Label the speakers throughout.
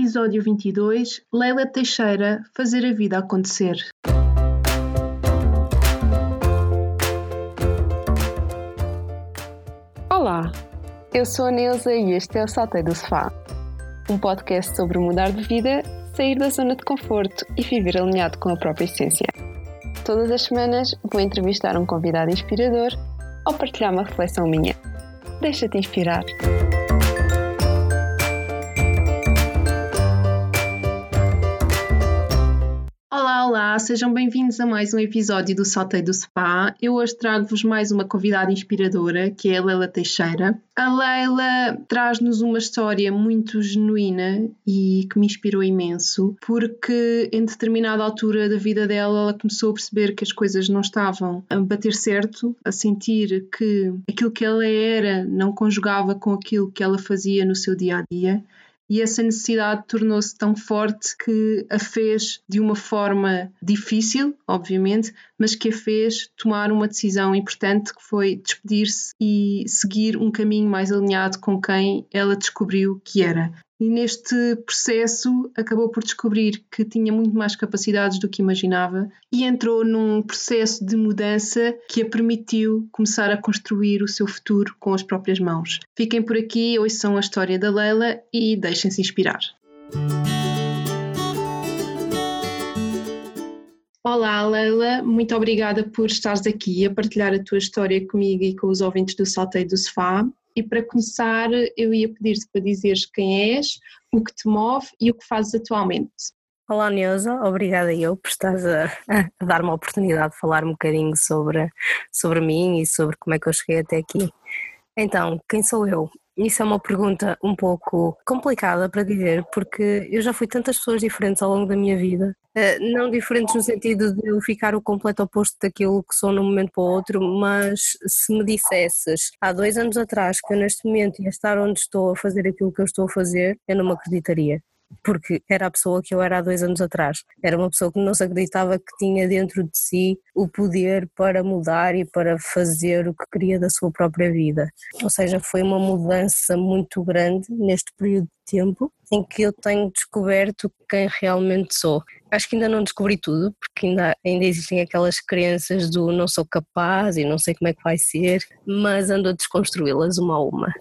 Speaker 1: episódio 22, Leila Teixeira Fazer a Vida Acontecer.
Speaker 2: Olá, eu sou a Neuza e este é o Saltei do Sofá, um podcast sobre mudar de vida, sair da zona de conforto e viver alinhado com a própria essência. Todas as semanas vou entrevistar um convidado inspirador ou partilhar uma reflexão minha. Deixa-te inspirar.
Speaker 1: Olá, sejam bem-vindos a mais um episódio do Saltei do Spa. Eu hoje trago-vos mais uma convidada inspiradora, que é a Leila Teixeira. A Leila traz-nos uma história muito genuína e que me inspirou imenso, porque em determinada altura da vida dela ela começou a perceber que as coisas não estavam a bater certo, a sentir que aquilo que ela era não conjugava com aquilo que ela fazia no seu dia a dia e essa necessidade tornou-se tão forte que a fez de uma forma difícil, obviamente, mas que a fez tomar uma decisão importante que foi despedir-se e seguir um caminho mais alinhado com quem ela descobriu que era e neste processo acabou por descobrir que tinha muito mais capacidades do que imaginava e entrou num processo de mudança que a permitiu começar a construir o seu futuro com as próprias mãos. Fiquem por aqui, hoje são a história da Leila e deixem-se inspirar. Olá, Leila, muito obrigada por estares aqui a partilhar a tua história comigo e com os ouvintes do Salteio do Sofá. E para começar, eu ia pedir-te para dizeres quem és, o que te move e o que fazes atualmente.
Speaker 3: Olá Neuza, obrigada eu por estares a, a dar-me a oportunidade de falar um bocadinho sobre, sobre mim e sobre como é que eu cheguei até aqui. Então, quem sou eu? Isso é uma pergunta um pouco complicada para dizer, porque eu já fui tantas pessoas diferentes ao longo da minha vida. Eh, não diferentes no sentido de eu ficar o completo oposto daquilo que sou num momento para o outro, mas se me dissesses há dois anos atrás que eu neste momento ia estar onde estou a fazer aquilo que eu estou a fazer, eu não me acreditaria porque era a pessoa que eu era há dois anos atrás. Era uma pessoa que não se acreditava que tinha dentro de si o poder para mudar e para fazer o que queria da sua própria vida. Ou seja, foi uma mudança muito grande neste período de tempo em que eu tenho descoberto quem realmente sou. Acho que ainda não descobri tudo, porque ainda, ainda existem aquelas crenças do não sou capaz e não sei como é que vai ser, mas ando a desconstruí-las uma a uma.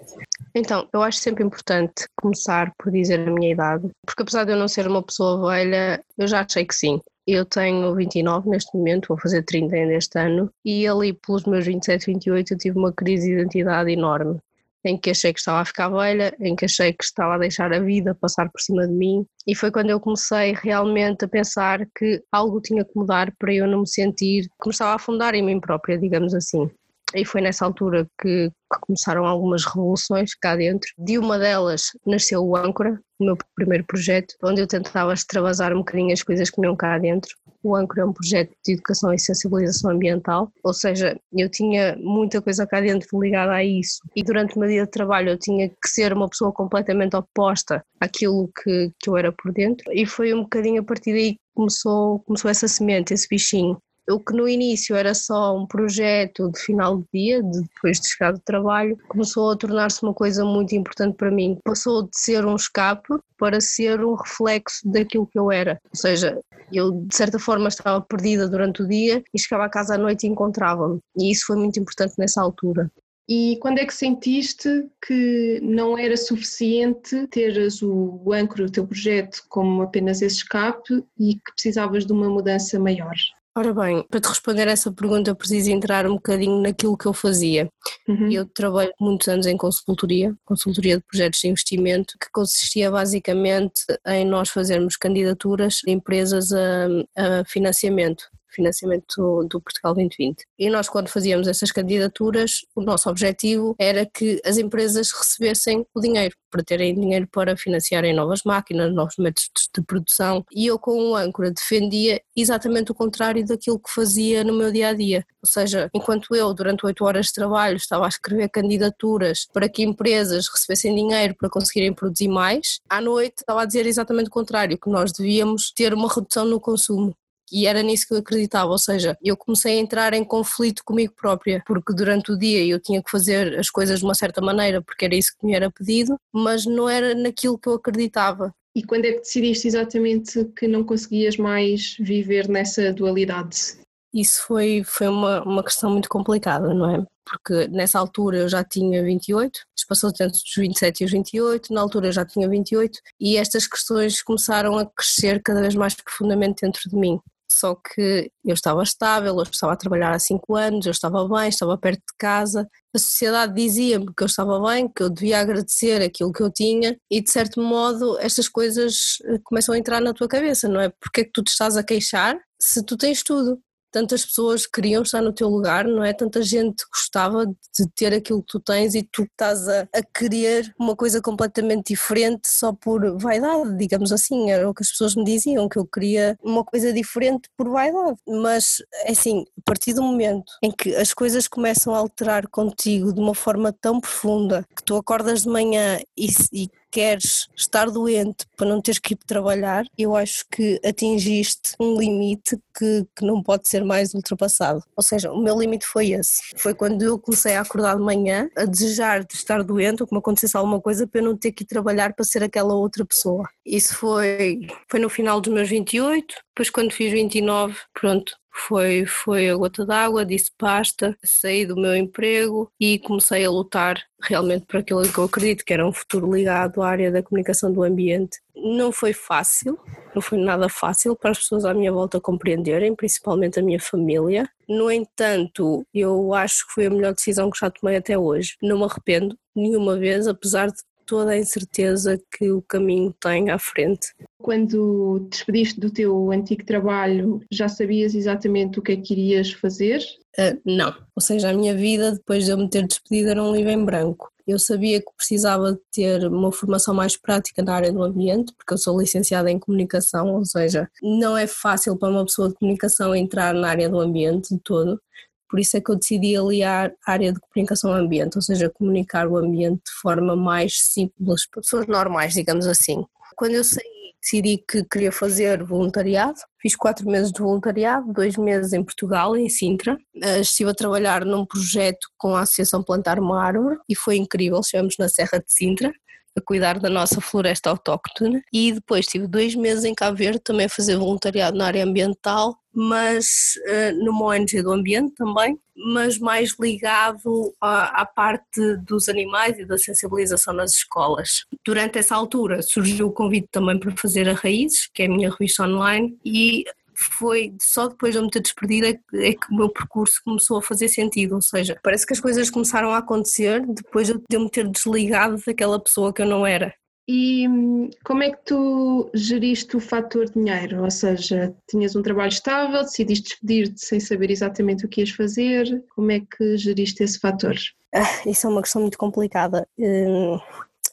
Speaker 3: Então, eu acho sempre importante começar por dizer a minha idade, porque apesar de eu não ser uma pessoa velha, eu já achei que sim. Eu tenho 29 neste momento, vou fazer 30 ainda este ano, e ali pelos meus 27, 28 eu tive uma crise de identidade enorme em que achei que estava a ficar velha, em que achei que estava a deixar a vida passar por cima de mim. E foi quando eu comecei realmente a pensar que algo tinha que mudar para eu não me sentir, começava a afundar em mim própria, digamos assim. E foi nessa altura que começaram algumas revoluções cá dentro. De uma delas nasceu o Âncora, o meu primeiro projeto, onde eu tentava extravasar um bocadinho as coisas que não cá dentro. O Âncora é um projeto de educação e sensibilização ambiental, ou seja, eu tinha muita coisa cá dentro ligada a isso. E durante o meu dia de trabalho eu tinha que ser uma pessoa completamente oposta àquilo que, que eu era por dentro. E foi um bocadinho a partir daí que começou, começou essa semente, esse bichinho o que no início era só um projeto de final de dia, de depois de chegar do trabalho, começou a tornar-se uma coisa muito importante para mim. Passou de ser um escape para ser um reflexo daquilo que eu era. Ou seja, eu de certa forma estava perdida durante o dia e chegava a casa à noite e encontrava-me. E isso foi muito importante nessa altura.
Speaker 1: E quando é que sentiste que não era suficiente teres o, âncora, o teu projeto, como apenas esse escape e que precisavas de uma mudança maior?
Speaker 3: Ora bem, para te responder essa pergunta, preciso entrar um bocadinho naquilo que eu fazia. Uhum. Eu trabalho muitos anos em consultoria, consultoria de projetos de investimento, que consistia basicamente em nós fazermos candidaturas de empresas a, a financiamento financiamento do Portugal 2020. E nós, quando fazíamos essas candidaturas, o nosso objetivo era que as empresas recebessem o dinheiro, para terem dinheiro para financiarem novas máquinas, novos métodos de produção. E eu, com o âncora, defendia exatamente o contrário daquilo que fazia no meu dia a dia. Ou seja, enquanto eu, durante oito horas de trabalho, estava a escrever candidaturas para que empresas recebessem dinheiro para conseguirem produzir mais, à noite estava a dizer exatamente o contrário, que nós devíamos ter uma redução no consumo e era nisso que eu acreditava, ou seja, eu comecei a entrar em conflito comigo própria, porque durante o dia eu tinha que fazer as coisas de uma certa maneira, porque era isso que me era pedido, mas não era naquilo que eu acreditava.
Speaker 1: E quando é que decidiste exatamente que não conseguias mais viver nessa dualidade?
Speaker 3: Isso foi, foi uma, uma questão muito complicada, não é? Porque nessa altura eu já tinha 28, passou entre os 27 e os 28, na altura eu já tinha 28, e estas questões começaram a crescer cada vez mais profundamente dentro de mim. Só que eu estava estável, eu estava a trabalhar há 5 anos, eu estava bem, estava perto de casa. A sociedade dizia-me que eu estava bem, que eu devia agradecer aquilo que eu tinha, e de certo modo estas coisas eh, começam a entrar na tua cabeça, não é? Porque é que tu te estás a queixar se tu tens tudo? Tantas pessoas queriam estar no teu lugar, não é? Tanta gente gostava de ter aquilo que tu tens e tu estás a, a querer uma coisa completamente diferente só por vaidade, digamos assim, era o que as pessoas me diziam, que eu queria uma coisa diferente por vaidade. Mas, é assim, a partir do momento em que as coisas começam a alterar contigo de uma forma tão profunda, que tu acordas de manhã e, e queres estar doente para não teres que ir trabalhar, eu acho que atingiste um limite que, que não pode ser mais ultrapassado. Ou seja, o meu limite foi esse. Foi quando eu comecei a acordar de manhã a desejar de estar doente ou que me acontecesse alguma coisa para eu não ter que ir trabalhar para ser aquela outra pessoa. Isso foi, foi no final dos meus 28, depois quando fiz 29, pronto, foi, foi a gota d'água, disse basta, saí do meu emprego e comecei a lutar realmente por aquilo que eu acredito que era um futuro ligado à área da comunicação do ambiente. Não foi fácil, não foi nada fácil para as pessoas à minha volta compreenderem, principalmente a minha família. No entanto, eu acho que foi a melhor decisão que já tomei até hoje. Não me arrependo nenhuma vez, apesar de toda a incerteza que o caminho tem à frente.
Speaker 1: Quando te despediste do teu antigo trabalho, já sabias exatamente o que é que irias fazer?
Speaker 3: Uh, não, ou seja, a minha vida depois de eu me ter despedido era um livro em branco. Eu sabia que precisava de ter uma formação mais prática na área do ambiente, porque eu sou licenciada em comunicação, ou seja, não é fácil para uma pessoa de comunicação entrar na área do ambiente de todo. Por isso é que eu decidi aliar a área de comunicação ao ambiente, ou seja, comunicar o ambiente de forma mais simples para pessoas normais, digamos assim. Quando eu saí, decidi que queria fazer voluntariado. Fiz quatro meses de voluntariado, dois meses em Portugal, em Sintra. Eh, estive a trabalhar num projeto com a Associação Plantar uma Árvore e foi incrível. Estivemos na Serra de Sintra a cuidar da nossa floresta autóctone e depois tive dois meses em Cabo Verde também a fazer voluntariado na área ambiental, mas uh, numa ONG do ambiente também, mas mais ligado à, à, parte dos animais e da sensibilização nas escolas. Durante essa altura surgiu o convite também para fazer a Raízes, que é a minha revista online, e foi só depois de eu me ter despedido é, é que o meu percurso começou a fazer sentido, ou seja, parece que as coisas começaram a acontecer depois de eu me ter desligado daquela pessoa que eu não era.
Speaker 1: E hum, como é que tu geriste o fator dinheiro? Ou seja, tinhas um trabalho estável, decidiste despedir-te sem saber exatamente o que ias fazer. Como é que geriste esse fator?
Speaker 3: Ah, isso é uma questão muito complicada. Hum,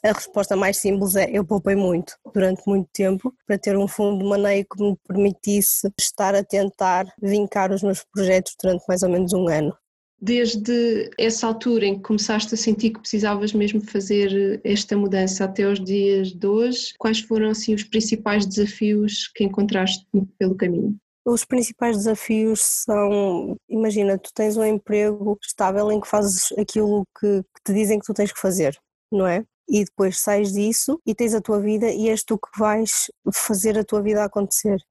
Speaker 3: a resposta mais simples é eu poupei muito durante muito tempo para ter um fundo de maneio que me permitisse estar a tentar vincar os meus projetos durante mais ou menos um ano.
Speaker 1: Desde essa altura em que começaste a sentir que precisavas mesmo fazer esta mudança até os dias de hoje, quais foram assim os principais desafios que encontraste pelo caminho?
Speaker 3: Os principais desafios são, imagina, tu tens um emprego estável em que fazes aquilo que, que te dizem que tu tens que fazer, não é? e depois sais disso e tens a tua vida e és tu que vais fazer a tua vida acontecer.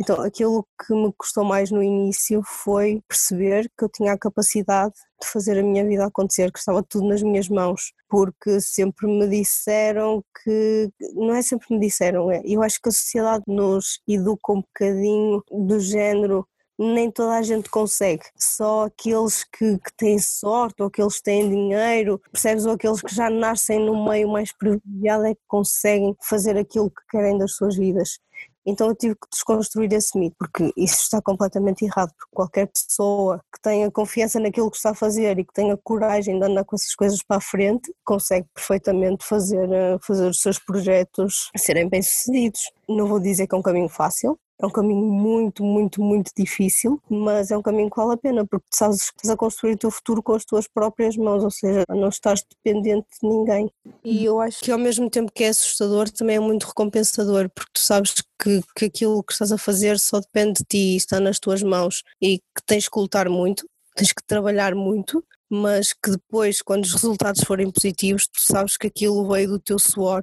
Speaker 3: Então, aquilo que me custou mais no início foi perceber que eu tinha a capacidade de fazer a minha vida acontecer, que estava tudo nas minhas mãos, porque sempre me disseram que, não é sempre me disseram, é, eu acho que a sociedade nos educa um bocadinho do género nem toda a gente consegue. Só aqueles que, que têm sorte ou aqueles que têm dinheiro, percebes? Ou aqueles que já nascem no meio mais privilegiado é que conseguem fazer aquilo que querem das suas vidas. Então eu tive que desconstruir esse mito, porque isso está completamente errado, porque qualquer pessoa que tenha confiança naquilo que está a fazer e que tenha coragem de andar com essas coisas para a frente, consegue perfeitamente fazer, eh, fazer os seus projetos serem bem-sucedidos. Não vou dizer que é um caminho fácil, é um caminho muito, muito, muito difícil, mas é um caminho que vale a pena, porque tu sabes estás a construir o teu futuro com as tuas próprias mãos, ou seja, não estás dependente de ninguém. E eu acho que ao mesmo tempo que é assustador, também é muito recompensador, porque tu sabes que, que aquilo que estás a fazer só depende de ti, está nas tuas mãos e que tens que lutar muito, tens que trabalhar muito, mas que depois, quando os resultados forem positivos, tu sabes que aquilo veio do teu suor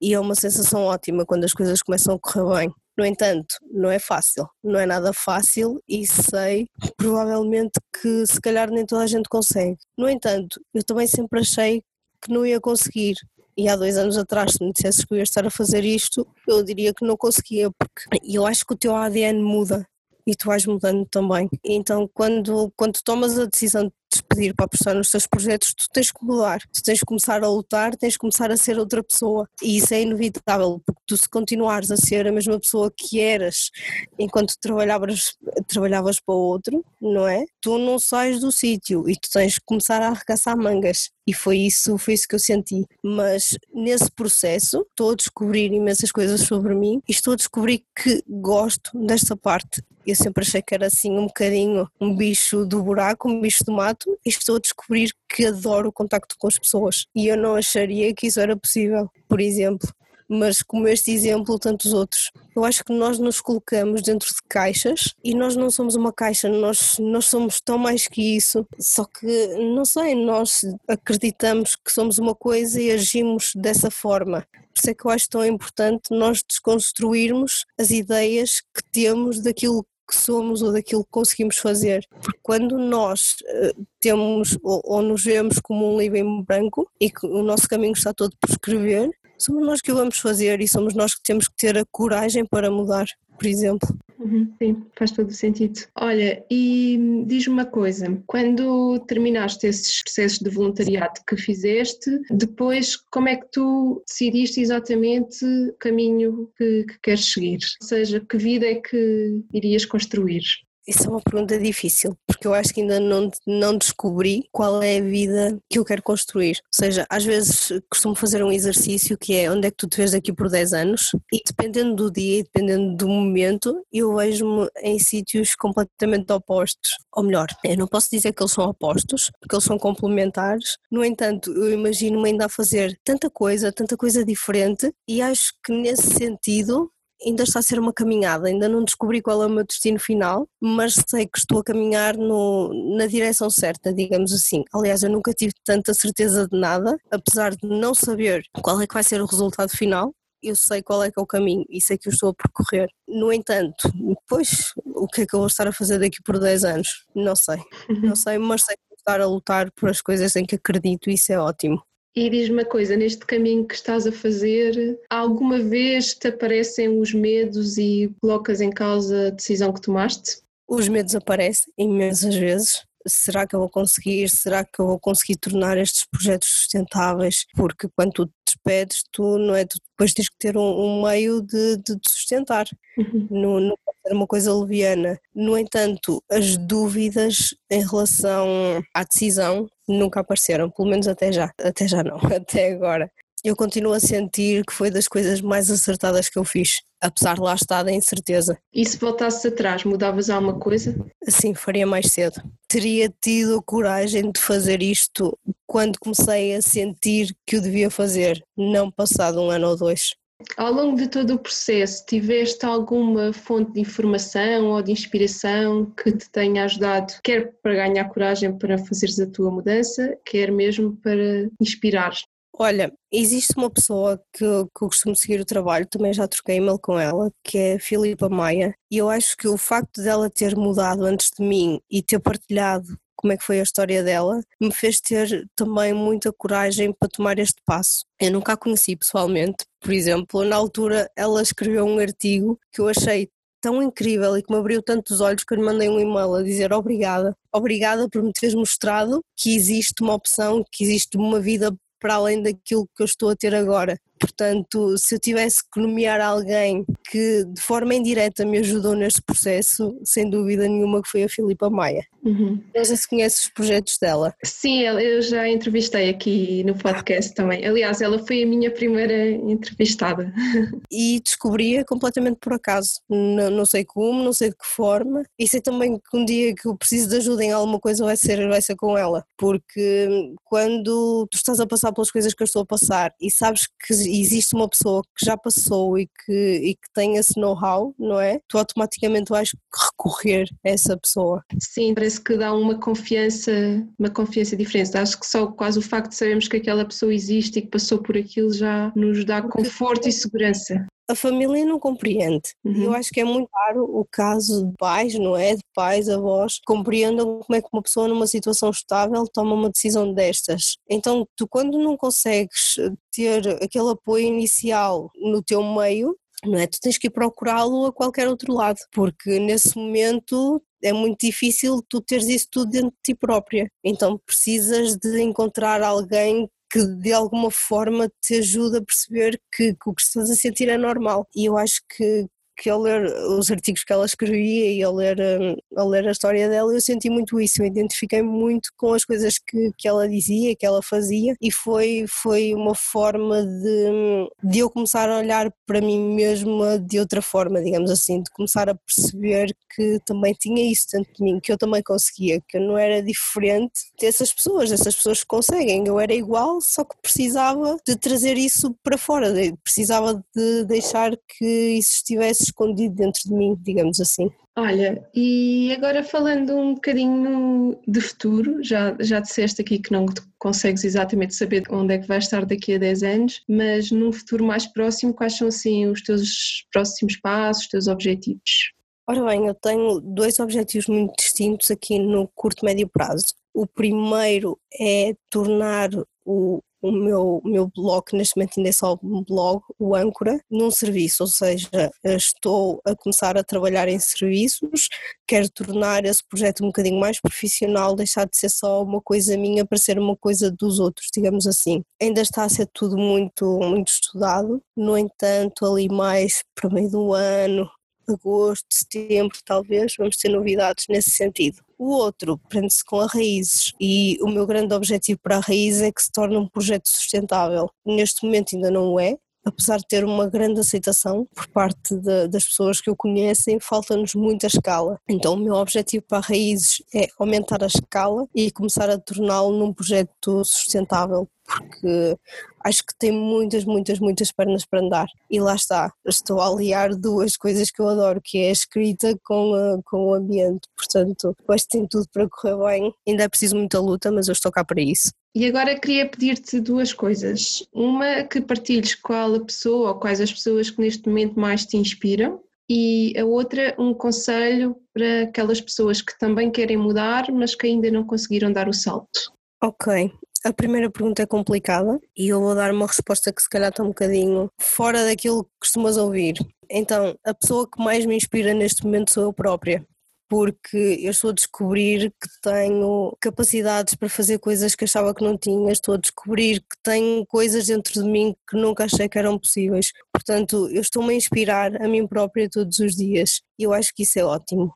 Speaker 3: e é uma sensação ótima quando as coisas começam a correr bem. No entanto, não é fácil, não é nada fácil e sei provavelmente que se calhar nem toda a gente consegue. No entanto, eu também sempre achei que não ia conseguir. E há dois anos atrás, se me dissesses que eu ia estar a fazer isto, eu diria que não conseguia, porque eu acho que o teu ADN muda e tu vais mudando também. Então, quando, quando tomas a decisão de despedir para apostar nos teus projetos, tu tens que mudar, tu tens que começar a lutar, tens que começar a ser outra pessoa. E isso é inevitável, porque tu se continuares a ser a mesma pessoa que eras enquanto trabalhavas, trabalhavas para outro, não é? Tu não sais do sítio e tu tens que começar a arregaçar mangas. E foi isso, foi isso que eu senti. Mas nesse processo estou a descobrir imensas coisas sobre mim e estou a descobrir que gosto desta parte. Eu sempre achei que era assim um bocadinho um bicho do buraco, um bicho do mato, e estou a descobrir que adoro o contacto com as pessoas. E eu não acharia que isso era possível. Por exemplo, mas como este exemplo, tantos outros. Eu acho que nós nos colocamos dentro de caixas e nós não somos uma caixa, nós, nós somos tão mais que isso. Só que, não sei, nós acreditamos que somos uma coisa e agimos dessa forma. Por isso é que eu acho tão importante nós desconstruirmos as ideias que temos daquilo que somos ou daquilo que conseguimos fazer. Porque quando nós uh, temos ou, ou, nos vemos como um livro em branco e que o nosso caminho está todo por escrever, somos nós que o vamos fazer e somos nós que temos que ter a coragem para mudar, por exemplo.
Speaker 1: Uhum, sim, faz todo o sentido. Olha, e diz-me uma coisa: quando terminaste esses processos de voluntariado que fizeste, depois como é que tu decidiste exatamente o caminho que, que queres seguir? Ou seja, que vida é que irias construir?
Speaker 3: Isso é uma pergunta difícil, porque eu acho que ainda não, não descobri qual é a vida que eu quero construir. Ou seja, às vezes costumo fazer um exercício que é onde é que tu te vês daqui por 10 anos, e dependendo do dia dependendo do momento, eu vejo-me em sítios completamente opostos. Ou melhor, eu não posso dizer que eles são opostos, porque eles são complementares. No entanto, eu imagino-me ainda a fazer tanta coisa, tanta coisa diferente, e acho que nesse sentido ainda está a ser uma caminhada, ainda não descobri qual é o meu destino final, mas sei que estou a caminhar no, na direção certa, digamos assim. Aliás, eu nunca tive tanta certeza de nada, apesar de não saber qual é que vai ser o resultado final, eu sei qual é que é o caminho e sei que eu estou a percorrer. No entanto, depois, o que é que eu vou estar a fazer daqui por 10 anos? Não sei. Não sei, mas sei que vou estar a lutar por as coisas em que acredito e isso é ótimo.
Speaker 1: E diz-me uma coisa, neste caminho que estás a fazer, alguma vez te aparecem os medos e colocas em causa a decisão que tomaste?
Speaker 3: Os medos aparecem imensas vezes. Será que eu vou conseguir? Será que eu vou conseguir tornar estes projetos sustentáveis? Porque quando tu te despedes, tu não é? Tu depois tens que ter um, um meio de, de te sustentar. Uhum. Não, não pode ser uma coisa leviana. No entanto, as dúvidas em relação à decisão nunca apareceram, pelo menos até já, até já não, até agora. Eu continuo a sentir que foi das coisas mais acertadas que eu fiz, apesar de lá estar da incerteza.
Speaker 1: E se voltasses atrás, mudavas alguma coisa?
Speaker 3: Sim, faria mais cedo. Teria tido a coragem de fazer isto quando comecei a sentir que o devia fazer, não passado um ano ou dois.
Speaker 1: Ao longo de todo o processo, tiveste alguma fonte de informação ou de inspiração que te tenha ajudado, quer para ganhar coragem para fazeres a tua mudança, quer mesmo para inspirar?
Speaker 3: Olha, existe uma pessoa que, que eu costumo seguir o trabalho, também já troquei e-mail com ela, que é Filipa Maia, e eu acho que o facto dela ter mudado antes de mim e ter partilhado como é que foi a história dela, me fez ter também muita coragem para tomar este passo. Eu nunca a conheci pessoalmente, por exemplo, na altura ela escreveu um artigo que eu achei tão incrível e que me abriu tantos olhos que eu lhe mandei um e-mail a dizer obrigada. Obrigada por me teres mostrado que existe uma opção, que existe uma vida para além daquilo que eu estou a ter agora. Portanto, se eu tivesse que nomear alguém que de forma indireta me ajudou neste processo, sem dúvida nenhuma que foi a Filipa Maia. Uhum. Não sei se conheces os projetos dela.
Speaker 1: Sim, eu já entrevistei aqui no podcast também. Aliás, ela foi a minha primeira entrevistada.
Speaker 3: E descobri-a completamente por acaso. Não, não, sei como, não sei de que forma. E sei também que um dia que eu preciso de ajuda em alguma coisa vai ser, vai ser com ela. Porque quando tu estás a passar pelas coisas que eu estou a passar e sabes que existe uma pessoa que já passou e que, e que tem esse know-how, não é? Tu automaticamente vais recorrer a essa pessoa.
Speaker 1: Sim, parece que dá uma confiança, uma confiança diferente. Acho que só quase o facto de sabermos que aquela pessoa existe e que passou por aquilo já nos dá conforto e segurança
Speaker 3: a família não compreende. Uhum. Eu acho que é muito raro o caso de pais, não é? De pais, avós, compreendam como é que uma pessoa numa situação estável toma uma decisão destas. Então, tu quando não consegues ter aquele apoio inicial no teu meio, não é? Tu tens que ir procurá-lo a qualquer outro lado, porque nesse momento é muito difícil tu teres isso tudo dentro de ti própria. Então precisas de encontrar alguém que de alguma forma te ajuda a perceber que, que o que estás a sentir é normal. E eu acho que, que ao ler os artigos que ela escrevia e ao ler, hum, ao ler a história dela, eu senti muito isso, eu identifiquei muito com as coisas que, que ela dizia, que ela fazia, e foi, foi uma forma de, de eu começar a olhar para mim mesma de outra forma, digamos assim, de começar a perceber que também tinha isso dentro de mim, que eu também conseguia, que eu não era diferente dessas pessoas, dessas pessoas que conseguem, eu era igual, só que precisava de trazer isso para fora, precisava de deixar que isso estivesse escondido dentro de mim, digamos assim.
Speaker 1: Olha, e agora falando um bocadinho de futuro, já, já disseste aqui que não consegues exatamente saber onde é que vais estar daqui a 10 anos, mas num futuro mais próximo, quais são assim os teus próximos passos, os teus objetivos?
Speaker 3: Ora bem, eu tenho dois objetivos muito distintos aqui no curto médio prazo. O primeiro é tornar o o meu, meu blog, neste momento ainda é só um blog, o Âncora, num serviço, ou seja, estou a começar a trabalhar em serviços, quero tornar esse projeto um bocadinho mais profissional, deixar de ser só uma coisa minha para ser uma coisa dos outros, digamos assim. Ainda está a ser tudo muito, muito estudado, no entanto, ali mais para meio do ano, agosto, setembro, talvez, vamos ter novidades nesse sentido. O outro prende-se com a Raízes e o meu grande objetivo para a Raiz é que se torne um projeto sustentável. Neste momento ainda não é, apesar de ter uma grande aceitação por parte de, das pessoas que o conhecem, falta-nos muita escala. Então, o meu objetivo para a Raízes é aumentar a escala e começar a torná-lo num projeto sustentável porque acho que tem muitas, muitas, muitas pernas para andar. E lá está, estou a aliar duas coisas que eu adoro, que é a escrita com, a, com o ambiente. Portanto, acho que tem tudo para correr bem. Ainda é preciso muita luta, mas eu estou cá para isso.
Speaker 1: E agora queria pedir-te duas coisas. Uma, que partilhes qual a pessoa ou quais as pessoas que neste momento mais te inspiram. E a outra, um conselho para aquelas pessoas que também querem mudar, mas que ainda não conseguiram dar o salto.
Speaker 3: Ok, a primeira pergunta é complicada e eu vou dar uma resposta que se calhar está um bocadinho fora daquilo que costumas ouvir. Então, a pessoa que mais me inspira neste momento sou eu própria porque eu estou a descobrir que tenho capacidades para fazer coisas que achava que não tinha, estou a descobrir que tenho coisas dentro de mim que nunca achei que eram possíveis. Portanto, eu estou-me a inspirar a mim própria todos os dias e eu acho que isso é ótimo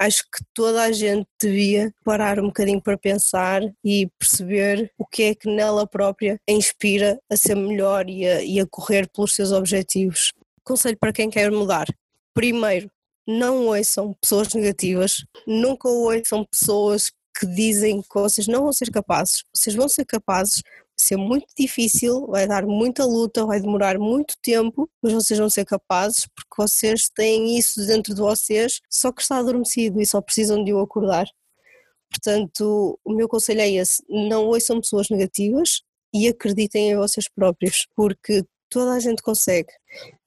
Speaker 3: acho que toda a gente devia parar um bocadinho para pensar e perceber o que é que nela própria inspira a ser melhor e a, e a correr pelos seus objetivos. Conselho para quem quer mudar: primeiro, não ouçam pessoas negativas, nunca ouçam pessoas que dizem que vocês não vão ser capazes. Vocês vão ser capazes, ser muito difícil, vai dar muita luta, vai demorar muito tempo, mas vocês vão ser capazes porque vocês têm isso dentro de vocês, só que está adormecido e só precisam de o acordar. Portanto, o meu conselho é esse: não ouçam pessoas negativas e acreditem em vocês próprios, porque toda a gente consegue.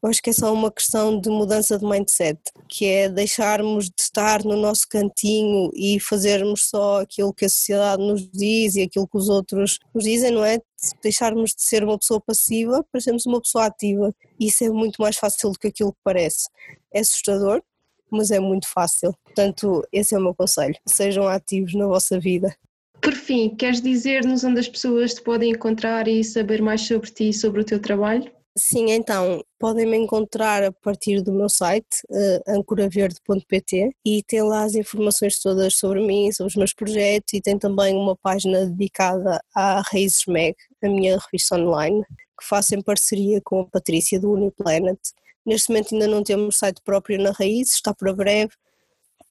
Speaker 3: Eu acho que é só uma questão de mudança de mindset, que é deixarmos de estar no nosso cantinho e fazermos só aquilo que a sociedade nos diz e aquilo que os outros nos dizem, não é? Deixarmos de ser uma pessoa passiva para sermos uma pessoa ativa. Isso é muito mais fácil do que aquilo que parece. É assustador, mas é muito fácil. Portanto, esse é o meu conselho. Sejam ativos na vossa vida.
Speaker 1: Por fim, queres dizer-nos onde as pessoas te podem encontrar e saber mais sobre ti e sobre o teu trabalho?
Speaker 3: Sim, então, podem me encontrar a partir do meu site, uh, ancoraverde.pt, e tem lá as informações todas sobre mim, sobre os meus projetos, e tem também uma página dedicada à Raízes Meg, a minha revista online, que faço em parceria com a Patrícia do Uniplanet. Neste momento ainda não temos site próprio na Raízes, está para breve,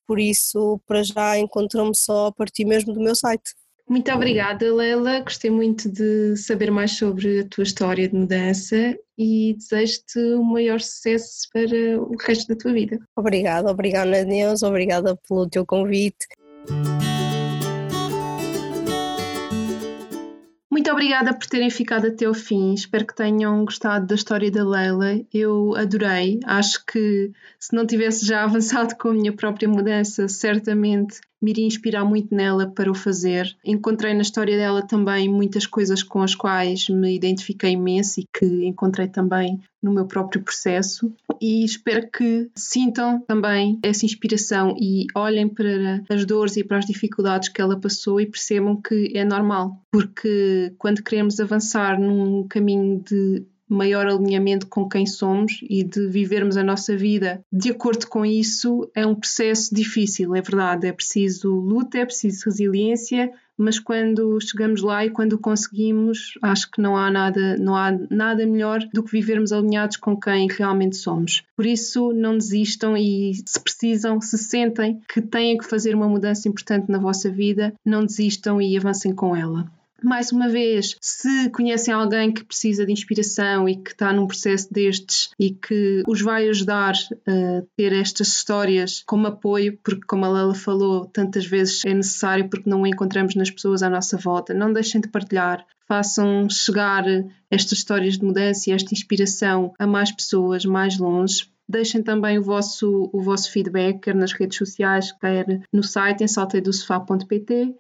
Speaker 3: por isso, para já, encontram-me só a partir mesmo do meu site.
Speaker 1: Muito obrigada, Leila. Gostei muito de saber mais sobre a tua história de mudança e desejo-te o maior sucesso para o resto da tua vida.
Speaker 3: Obrigada, obrigada, Deus, obrigada pelo teu convite.
Speaker 1: Muito obrigada por terem ficado até o fim. Espero que tenham gostado da história da Leila. Eu adorei. Acho que se não tivesse já avançado com a minha própria mudança, certamente me iria inspirar muito nela para o fazer. Encontrei na história dela também muitas coisas com as quais me identifiquei imenso e que encontrei também no meu próprio processo e espero que sintam também essa inspiração e olhem para as dores e para as dificuldades que ela passou e percebam que é normal, porque quando queremos avançar num caminho de maior alinhamento com quem somos e de vivermos a nossa vida de acordo com isso é um processo difícil, é verdade. É preciso luta, é preciso resiliência, mas quando chegamos lá e quando conseguimos, acho que não há nada, não há nada melhor do que vivermos alinhados com quem realmente somos. Por isso, não desistam e se precisam, se sentem que têm que fazer uma mudança importante na vossa vida, não desistam e avancem com ela mais uma vez, se conhecem alguém que precisa de inspiração e que está num processo destes e que os vai ajudar a ter estas histórias como apoio, porque, como a Lala falou, tantas vezes é necessário porque não o encontramos nas pessoas à nossa volta, não deixem de partilhar. Façam chegar estas histórias de mudança e esta inspiração a mais pessoas, mais longe, Deixem também o vosso, o vosso feedback, quer nas redes sociais, quer no site em salteidosofá.pt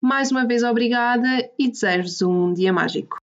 Speaker 1: mais uma vez, obrigada e desejo-vos um dia mágico.